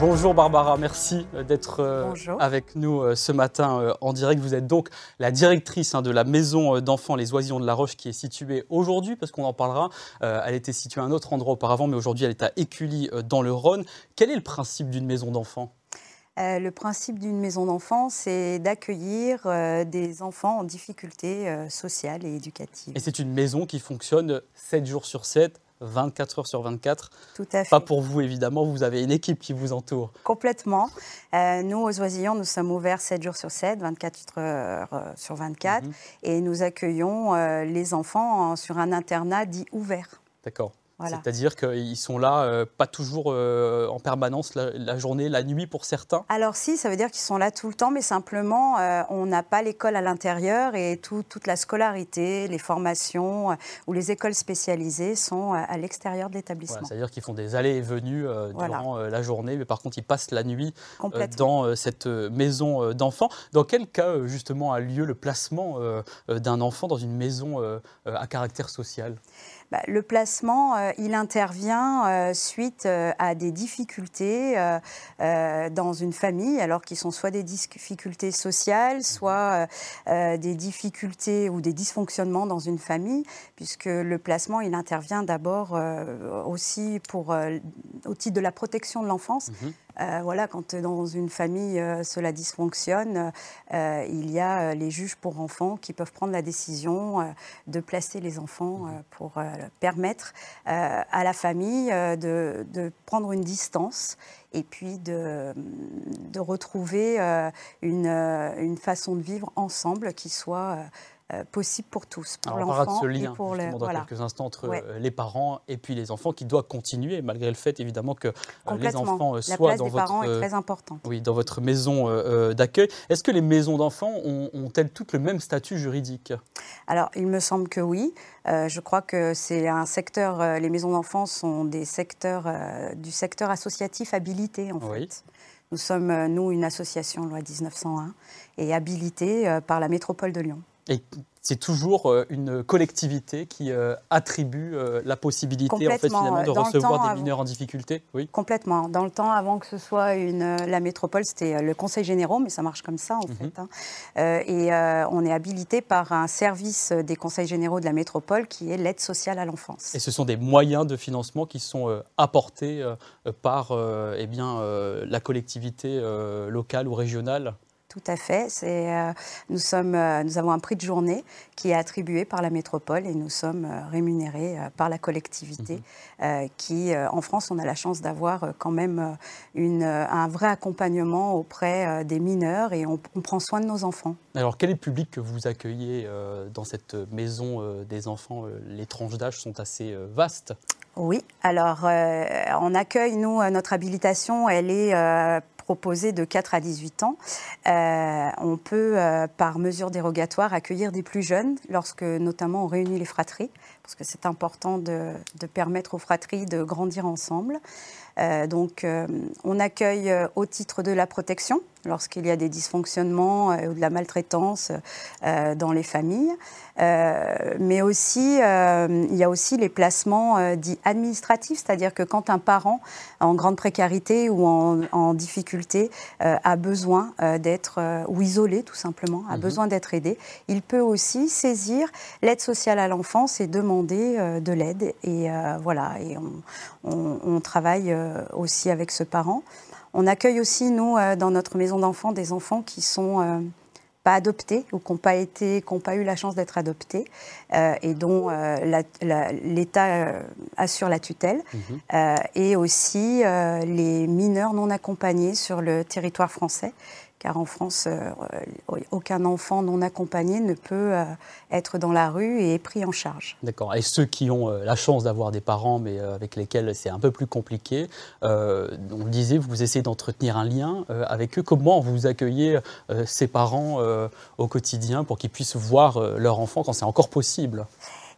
Bonjour Barbara, merci euh, d'être euh, avec nous euh, ce matin en direct. Vous êtes donc la directrice hein, de la maison d'enfants Les Oisillons de la Roche qui est située aujourd'hui, parce qu'on en parlera. Elle était située à un autre endroit auparavant, mais aujourd'hui elle est à Écully dans le Rhône. Quel est le principe d'une maison d'enfants? Le principe d'une maison d'enfants, c'est d'accueillir des enfants en difficulté sociale et éducative. Et c'est une maison qui fonctionne 7 jours sur 7, 24 heures sur 24. Tout à fait. Pas pour vous, évidemment, vous avez une équipe qui vous entoure. Complètement. Euh, nous, aux Oisillons, nous sommes ouverts 7 jours sur 7, 24 heures euh, sur 24, mhm. et nous accueillons euh, les enfants sur un internat dit ouvert. D'accord. C'est-à-dire qu'ils sont là, euh, pas toujours euh, en permanence la, journée, la nuit pour certains. Alors si, ça veut dire qu'ils sont là tout le temps, mais simplement, euh, on n'a pas l'école à l'intérieur et toute la scolarité, les formations ou les écoles spécialisées sont à l'extérieur de l'établissement. C'est-à-dire qu'ils font des allées et venues durant la journée, mais par contre, ils passent la nuit dans cette maison d'enfants. Dans quel cas, justement, a lieu le placement d'un enfant dans une maison à caractère social? Bah, le placement, euh, il intervient euh, suite euh, à des difficultés dans une famille, alors qu'ils sont soit des difficultés sociales, soit des difficultés ou des dysfonctionnements dans une famille, puisque le placement, il intervient d'abord aussi pour, au titre de la protection de l'enfance. Mhm. Euh, voilà, quand dans une famille euh, cela dysfonctionne, euh, il y a les juges pour enfants qui peuvent prendre la décision de placer les enfants pour permettre à la famille de, prendre une distance et puis de, retrouver une, une, façon de vivre ensemble qui soit euh, possible pour tous, pour l'enfant et pour le dans quelques instants entre euh, les parents et puis les enfants qui doit continuer malgré le fait évidemment que euh, les enfants soient dans votre est très importante. Oui, dans votre maison d'accueil. Est-ce que les maisons d'enfants ont-elles toutes le même statut juridique? Alors, il me semble que oui. je crois que c'est un secteur. les maisons d'enfants sont des secteurs du secteur associatif habilité en fait. Nous sommes, nous, une association loi 1901 et habilitée par la métropole de Lyon. Et c'est toujours euh, une collectivité qui euh, attribue euh, la possibilité en fait, finalement, de recevoir des mineurs en difficulté oui. Complètement. Dans le temps, avant que ce soit une, la métropole, c'était le Conseil général, mais ça marche comme ça en mhm. fait. Hein. et on est habilité par un service des conseils généraux de la métropole qui est l'aide sociale à l'enfance. Et ce sont des moyens de financement qui sont apportés par eh bien, la collectivité locale ou régionale tout à fait. Euh, nous, sommes, euh, nous avons un prix de journée qui est attribué par la métropole et nous sommes euh, rémunérés par la collectivité mhm. qui, en France, on a la chance d'avoir quand même une, un vrai accompagnement auprès des mineurs et on, prend soin de nos enfants. Alors, quel est le public que vous accueillez dans cette maison des enfants Les tranches d'âge sont assez vastes? Oui, alors on accueille, nous, notre habilitation, elle est proposé de 4 à 18 ans. Euh, on peut, euh, par mesure dérogatoire, accueillir des plus jeunes, lorsque notamment on réunit les fratries, parce que c'est important de, permettre aux fratries de grandir ensemble. Euh, donc, on accueille au titre de la protection, lorsqu'il y a des dysfonctionnements ou de la maltraitance dans les familles. Euh, mais aussi, euh, il y a aussi les placements euh, dits administratifs, c'est-à-dire que quand un parent en grande précarité ou en, difficulté a besoin d'être, ou isolé tout simplement, a mhm. besoin d'être aidé, il peut aussi saisir l'aide sociale à l'enfance et demander de l'aide. Et voilà, et on, on travaille aussi avec ce parent. On accueille aussi, nous, dans notre maison d'enfants, des enfants qui sont adoptés ou qui n'ont pas, été, pas eu la chance d'être adoptés euh, et dont euh, l'État euh, assure la tutelle, mhm. et aussi les mineurs non accompagnés sur le territoire français car en France, euh, aucun enfant non accompagné ne peut euh, être dans la rue et est pris en charge. D'accord. Et ceux qui ont euh, la chance d'avoir des parents, mais avec lesquels c'est un peu plus compliqué, on le disait, vous essayez d'entretenir un lien avec eux. Comment vous accueillez ces parents au quotidien pour qu'ils puissent voir leur enfant quand c'est encore possible?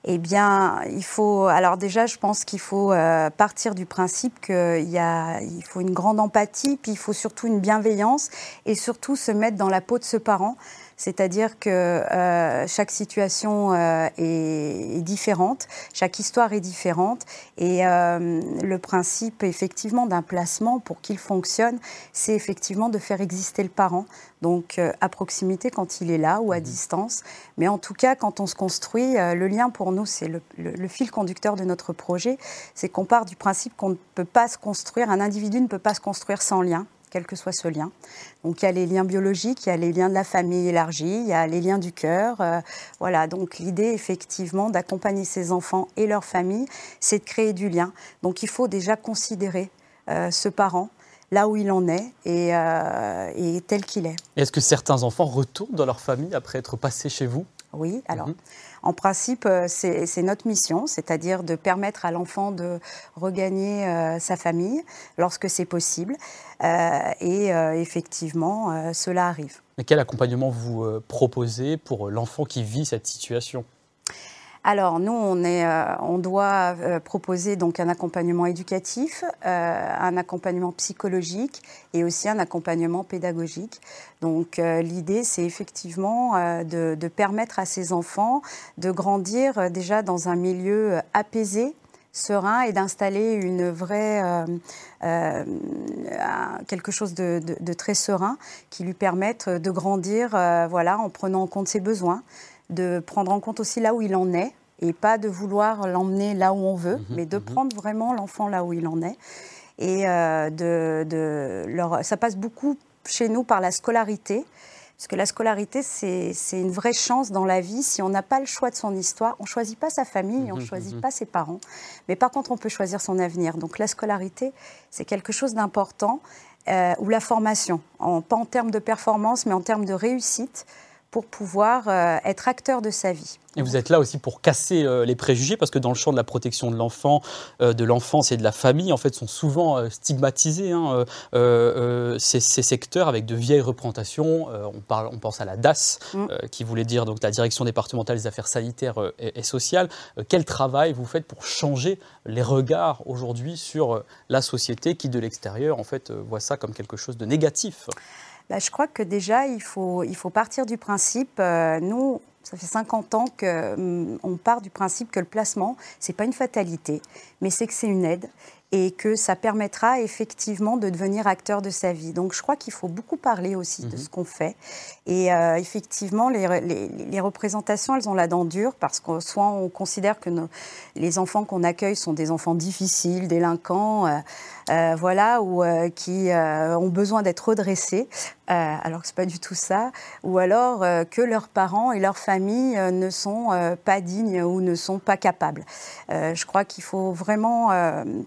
Eh bien, il faut. Alors déjà, je pense qu'il faut euh, partir du principe qu'il y a, il faut une grande empathie, puis il faut surtout une bienveillance et surtout se mettre dans la peau de ce parent. C'est-à-dire que euh, chaque situation euh, est, différente, chaque histoire est différente, et euh, le principe effectivement d'un placement pour qu'il fonctionne, c'est effectivement de faire exister le parent, donc à proximité quand il est là ou à mmh. distance. Mais en tout cas, quand on se construit, le lien pour nous, c'est le, le, fil conducteur de notre projet, c'est qu'on part du principe qu'on ne peut pas se construire, un individu ne peut pas se construire sans lien quel que soit ce lien. Donc il y a les liens biologiques, il y a les liens de la famille élargie, il y a les liens du cœur. Euh, voilà, donc l'idée effectivement d'accompagner ces enfants et leur famille, c'est de créer du lien. Donc il faut déjà considérer euh, ce parent là où il en est et, euh, tel qu'il est. Est-ce que certains enfants retournent dans leur famille après être passés chez vous? Oui, alors. Mhm. En principe, euh, c'est notre mission, c'est-à-dire de permettre à l'enfant de regagner euh, sa famille lorsque c'est possible. Euh, et effectivement, cela arrive. Mais quel accompagnement vous proposez pour l'enfant qui vit cette situation? Alors nous, on, est, euh, on doit euh, proposer donc un accompagnement éducatif, euh, un accompagnement psychologique et aussi un accompagnement pédagogique. Donc l'idée, c'est effectivement de, permettre à ces enfants de grandir déjà dans un milieu apaisé, serein et d'installer une vraie quelque chose de, très serein qui lui permette de grandir voilà en prenant en compte ses besoins de prendre en compte aussi là où il en est et pas de vouloir l'emmener là où on veut, mhm, mais de mhm. prendre vraiment l'enfant là où il en est. Et euh, de, de leur, ça passe beaucoup chez nous par la scolarité, parce que la scolarité, c'est une vraie chance dans la vie. Si on n'a pas le choix de son histoire, on ne choisit pas sa famille, on ne mhm, choisit pas ses parents, mais par contre, on peut choisir son avenir. Donc la scolarité, c'est quelque chose d'important, euh, ou la formation, en, pas en termes de performance, mais en termes de réussite pour pouvoir euh, être acteur de sa vie. Et vous êtes là aussi pour casser euh, les préjugés, parce que dans le champ de la protection de l'enfant, euh, de l'enfance et de la famille, en fait, sont souvent stigmatisés hein, ces, secteurs avec de vieilles représentations. on, parle, on pense à la DAS, mm. qui voulait dire donc la Direction départementale des affaires sanitaires et, et, sociales. quel travail vous faites pour changer les regards aujourd'hui sur la société qui, de l'extérieur, en fait, voit ça comme quelque chose de négatif? Bah, je crois que déjà, il faut, il faut partir du principe, euh, nous, ça fait 50 ans qu'on hum, part du principe que le placement, ce n'est pas une fatalité, mais c'est que c'est une aide et que ça permettra effectivement de devenir acteur de sa vie. Donc je crois qu'il faut beaucoup parler aussi de mhm. ce qu'on fait. Et euh, effectivement, les, les, représentations, elles ont la dent dure parce que soit on considère que nos, les enfants qu'on accueille sont des enfants difficiles, délinquants, euh, euh, voilà, ou qui ont besoin d'être redressés, alors que c'est pas du tout ça, ou alors que leurs parents et leurs familles ne sont pas dignes ou ne sont pas capables. je crois qu'il faut vraiment,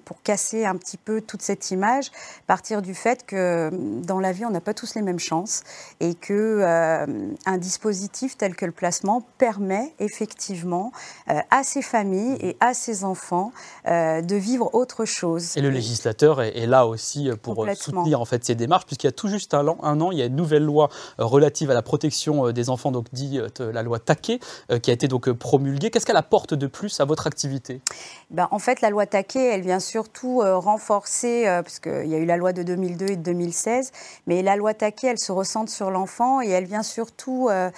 pour casser un petit peu toute cette image, partir du fait que dans la vie, on n'a pas tous les mêmes chances et que euh, un dispositif tel que le placement permet effectivement euh, à ces familles et à ces enfants euh, de vivre autre chose. Et le législateur est, là aussi pour soutenir en fait ces démarches, puisqu'il y a tout juste un an, un an, il y a une nouvelle loi relative à la protection des enfants, donc dit la loi Taquet, qui a été donc promulguée. Qu'est-ce qu'elle apporte de plus à votre activité? Ben, En fait, la loi Taquet, elle vient surtout euh, renforcer, euh, parce qu'il y a eu la loi de 2002 et de 2016, mais la loi Taquet, elle se ressente sur l'enfant et elle vient surtout euh,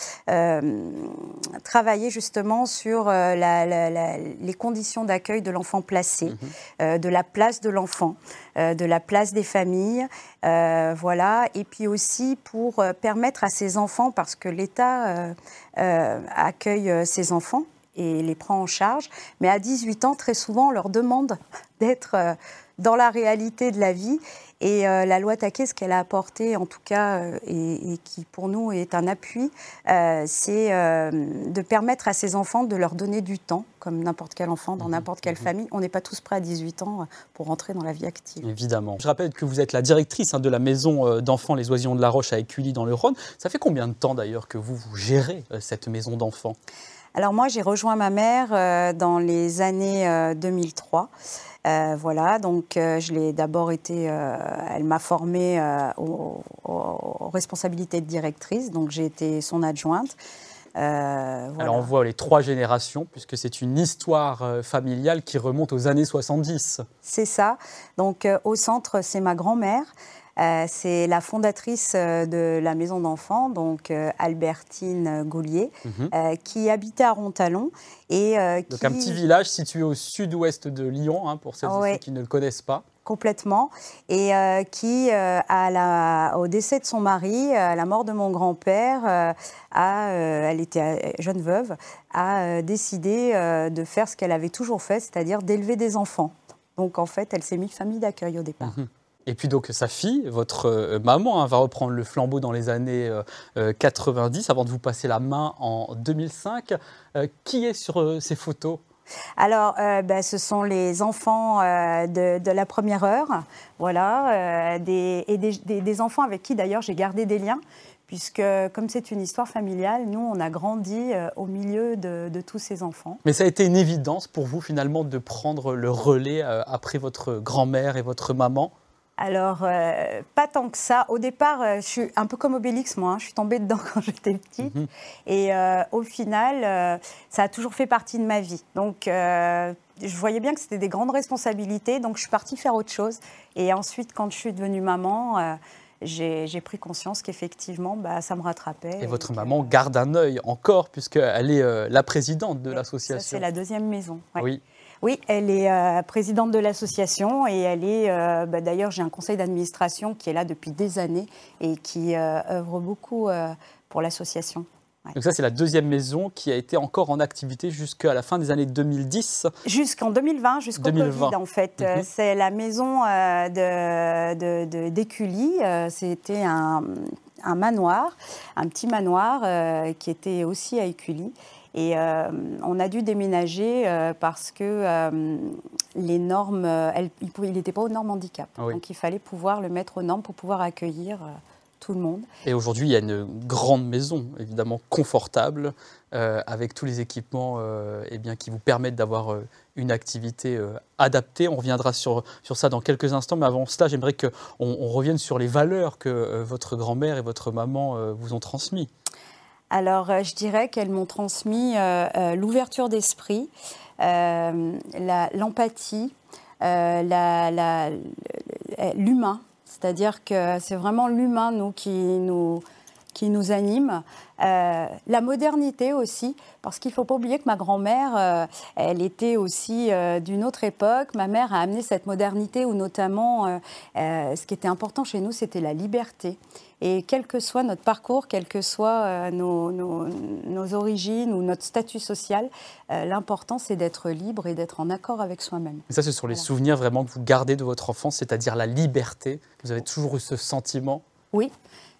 travailler justement sur les conditions d'accueil de l'enfant placé, mhm. de la place de l'enfant, de la place des familles, voilà, et puis aussi pour permettre à ces enfants, parce que l'État accueille ces enfants, et les prend en charge. Mais à 18 ans, très souvent, on leur demande d'être euh, dans la réalité de la vie. Et euh, la loi Taquet, ce qu'elle a apporté, en tout cas, euh, et, qui pour nous est un appui, c'est de permettre à ces enfants de leur donner du temps, comme n'importe quel enfant dans mhm. n'importe quelle mhm. famille. On n'est pas tous prêts à 18 ans pour rentrer dans la vie active. Évidemment. Je rappelle que vous êtes la directrice hein, de la maison d'enfants Les Oisillons de la Roche à Écully dans le Rhône. Ça fait combien de temps d'ailleurs que vous, vous gérez cette maison d'enfants? Alors moi, j'ai rejoint ma mère euh, dans les années 2003. Euh, euh, voilà, donc je l'ai d'abord été, elle m'a formée aux, responsabilités de directrice, donc j'ai été son adjointe. Alors on voit les trois générations, puisque c'est une histoire familiale qui remonte aux années 70. C'est ça. Donc au centre, c'est ma grand-mère. Euh, c'est la fondatrice euh, de la maison d'enfants, donc euh, Albertine Gaulier, mhm. qui habitait à Rontalon. Et, donc un petit village situé au sud-ouest de Lyon, hein, pour celles et ceux qui ne le connaissent pas complètement, et qui, à la, au décès de son mari, à la mort de mon grand-père, elle était jeune veuve, a décidé de faire ce qu'elle avait toujours fait, c'est-à-dire d'élever des enfants. Donc en fait, elle s'est mise famille d'accueil au départ. Mhm. Et puis donc sa fille, votre euh, maman, hein, va reprendre le flambeau dans les années 90 euh, euh, avant de vous passer la main en 2005. qui est sur ces photos? Alors, ben, ce sont les enfants de, la première heure, voilà, des, et des, enfants avec qui d'ailleurs j'ai gardé des liens, puisque comme c'est une histoire familiale, nous, on a grandi au milieu de, de, tous ces enfants. Mais ça a été une évidence pour vous finalement de prendre le relais après votre grand-mère et votre maman? Alors, euh, pas tant que ça. Au départ, euh, je suis un peu comme Obélix, moi. Hein. Je suis tombée dedans quand j'étais petite. Mhm. Et euh, au final, ça a toujours fait partie de ma vie. Donc, je voyais bien que c'était des grandes responsabilités. Donc, je suis partie faire autre chose. Et ensuite, quand je suis devenue maman, j'ai pris conscience qu'effectivement, bah, ça me rattrapait. Et, votre maman garde un œil encore, puisqu'elle est la présidente de l'association. C'est la deuxième maison. Oui. Oui, elle est euh, présidente de l'association et elle est, euh, bah, d'ailleurs, j'ai un conseil d'administration qui est là depuis des années et qui euh, œuvre beaucoup pour l'association. Donc ça, c'est la deuxième maison qui a été encore en activité jusqu'à la fin des années 2010. Jusqu'en 2020, jusqu'au Covid en fait. Mhm. C'est la maison d'Écully. De, C'était un, un, manoir, un petit manoir qui était aussi à Écully. Et euh, on a dû déménager euh, parce que euh, les normes, il n'était pas aux normes handicap. Ah Donc il fallait pouvoir le mettre aux normes pour pouvoir accueillir tout le monde. Et aujourd'hui, il y a une grande maison, évidemment confortable, avec tous les équipements eh bien, qui vous permettent d'avoir une activité adaptée. On reviendra sur, sur ça dans quelques instants, mais avant cela, j'aimerais qu'on on revienne sur les valeurs que votre grand-mère et votre maman vous ont transmises. Alors, euh, je dirais qu'elles m'ont transmis euh, euh, l'ouverture d'esprit, l'empathie, l'humain. C'est-à-dire que c'est vraiment l'humain, nous, qui nous, qui nous anime. la modernité aussi, parce qu'il ne faut pas oublier que ma grand-mère, elle était aussi d'une autre époque. Ma mère a amené cette modernité où notamment, ce qui était important chez nous, c'était la liberté. Et quel que soit notre parcours, quelles que soient euh, nos, origines ou notre statut social, euh, l'important c'est d'être libre et d'être en accord avec soi-même. ça, ce sont les souvenirs vraiment que vous gardez de votre enfance, c'est-à-dire la liberté. Vous avez toujours eu ce sentiment? Oui,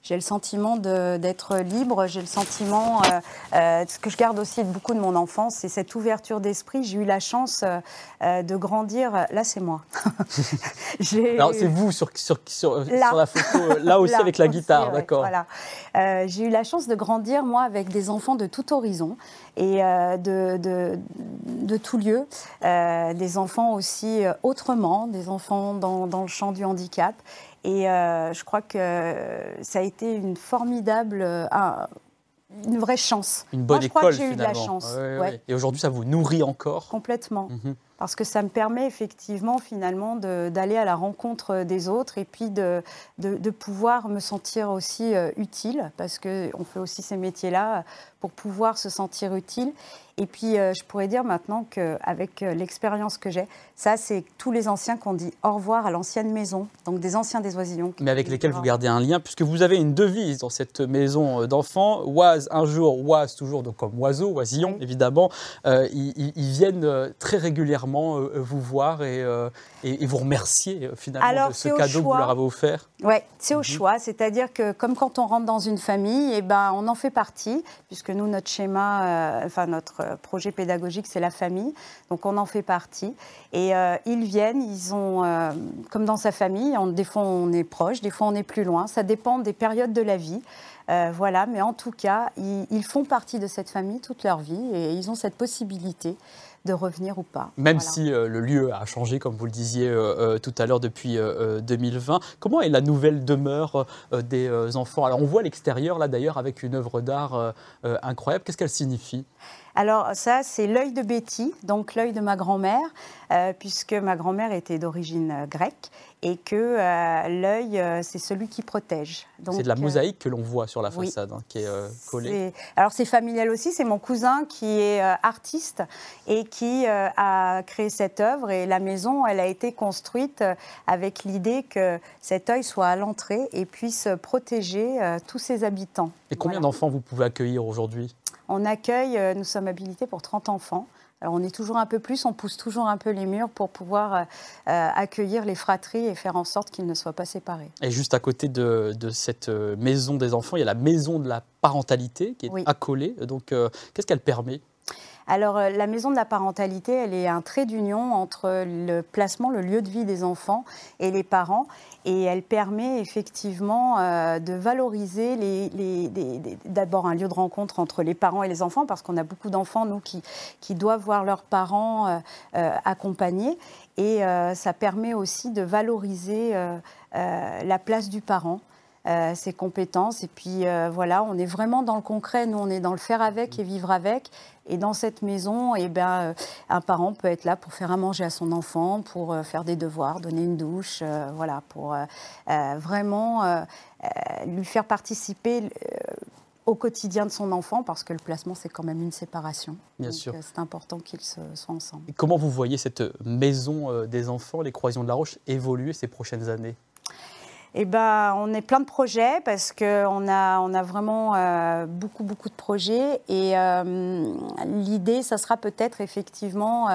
j'ai le sentiment d'être libre, j'ai le sentiment, euh, euh, ce que je garde aussi beaucoup de mon enfance, c'est cette ouverture d'esprit. J'ai eu la chance euh, de grandir. Là, c'est moi. Alors, c'est vous sur, sur, sur, la photo, là aussi avec la guitare, d'accord. Voilà. j'ai eu la chance de grandir, moi, avec des enfants de tout horizon et de, de, de, tout lieu. des enfants aussi autrement, des enfants dans, dans le champ du handicap. Et euh, je crois que ça a été une formidable, euh, une vraie chance. Une bonne Moi, je école, crois que j'ai eu de la chance. Et aujourd'hui, ça vous nourrit encore? Complètement. Mhm parce que ça me permet effectivement finalement d'aller à la rencontre des autres et puis de, de, pouvoir me sentir aussi euh, utile, parce qu'on fait aussi ces métiers-là pour pouvoir se sentir utile. Et puis euh, je pourrais dire maintenant qu'avec euh, l'expérience que j'ai, ça c'est tous les anciens qui ont dit au revoir à l'ancienne maison, donc des anciens des oisillons. Mais avec lesquels vous gardez un lien, puisque vous avez une devise dans cette maison d'enfants, oise un jour, oise toujours, donc comme oiseau, oisillon évidemment, ils, ils, viennent très régulièrement euh, vous voir euh, et, et, vous remercier euh, finalement de ce cadeau que vous leur avez offert Oui, c'est au mhm. choix. C'est-à-dire que comme quand on rentre dans une famille, et eh ben, on en fait partie, puisque nous, notre schéma, enfin notre projet pédagogique, c'est la famille. Donc on en fait partie. Et ils viennent, ils ont, comme dans sa famille, on, des fois on est proche, des fois on est plus loin. Ça dépend des périodes de la vie. voilà, mais en tout cas, ils, ils, font partie de cette famille toute leur vie et ils ont cette possibilité de revenir ou pas. Même si le lieu a changé, comme vous le disiez tout à l'heure, depuis 2020. Comment est la nouvelle demeure des enfants? Alors on voit l'extérieur là d'ailleurs avec une œuvre d'art incroyable. Qu'est-ce qu'elle signifie? Alors ça, c'est l'œil de Betty, donc l'œil de ma grand-mère, euh, puisque ma grand-mère était d'origine euh, grecque et que euh, l'œil, c'est celui qui protège. C'est de la mosaïque que l'on voit sur la façade hein, qui est collée. Alors c'est familial aussi, c'est mon cousin qui est artiste et qui a créé cette œuvre et la maison, elle a été construite avec l'idée que cet œil soit à l'entrée et puisse protéger tous ses habitants. Et combien d'enfants vous pouvez accueillir aujourd'hui? On accueille, euh, nous sommes habilités pour 30 enfants. Alors on est toujours un peu plus, on pousse toujours un peu les murs pour pouvoir euh, euh, accueillir les fratries et faire en sorte qu'ils ne soient pas séparés. Et juste à côté de, cette maison des enfants, il y a la maison de la parentalité qui est accolée. Donc qu'est-ce qu'elle permet? Alors, euh, la maison de la parentalité, elle est un trait d'union entre le placement, le lieu de vie des enfants et les parents. Et elle permet effectivement euh, de valoriser d'abord un lieu de rencontre entre les parents et les enfants, parce qu'on a beaucoup d'enfants, nous, qui, qui doivent voir leurs parents euh, accompagnés. Et ça permet aussi de valoriser la place du parent. Ses compétences. Et puis voilà, on est vraiment dans le concret, nous on est dans le faire avec et vivre avec. Et dans cette maison, eh ben, euh, un parent peut être là pour faire à manger à son enfant, pour euh, faire des devoirs, donner une douche, euh, voilà, pour vraiment lui faire participer au quotidien de son enfant, parce que le placement, c'est quand même une séparation. Bien sûr. C'est important qu'ils soient ensemble. Et comment vous voyez cette maison des enfants, les Croisillons de la Roche, évoluer ces prochaines années? Eh ben, on est plein de projets parce qu'on a, on a vraiment euh, beaucoup, beaucoup de projets. Et euh, l'idée, ça sera peut-être effectivement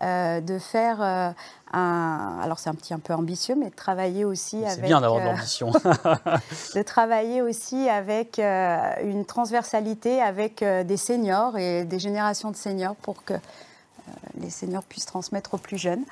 euh, de faire un. Alors, c'est un petit un peu ambitieux, mais de travailler aussi avec. C'est bien d'avoir de l'ambition. de travailler aussi avec une transversalité avec des seniors et des générations de seniors pour que les seniors puissent transmettre aux plus jeunes.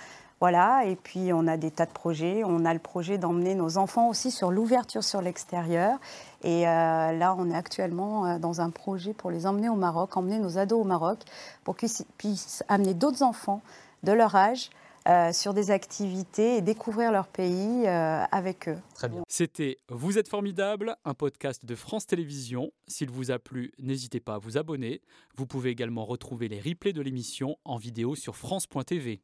Voilà, et puis on a des tas de projets. On a le projet d'emmener nos enfants aussi sur l'ouverture sur l'extérieur. Et euh, là, on est actuellement euh, dans un projet pour les emmener au Maroc, emmener nos ados au Maroc, pour qu'ils puissent amener d'autres enfants de leur âge euh, sur des activités et découvrir leur pays avec eux. Très bien. C'était Vous êtes formidable, un podcast de France Télévisions. S'il vous a plu, n'hésitez pas à vous abonner. Vous pouvez également retrouver les replays de l'émission en vidéo sur France.tv.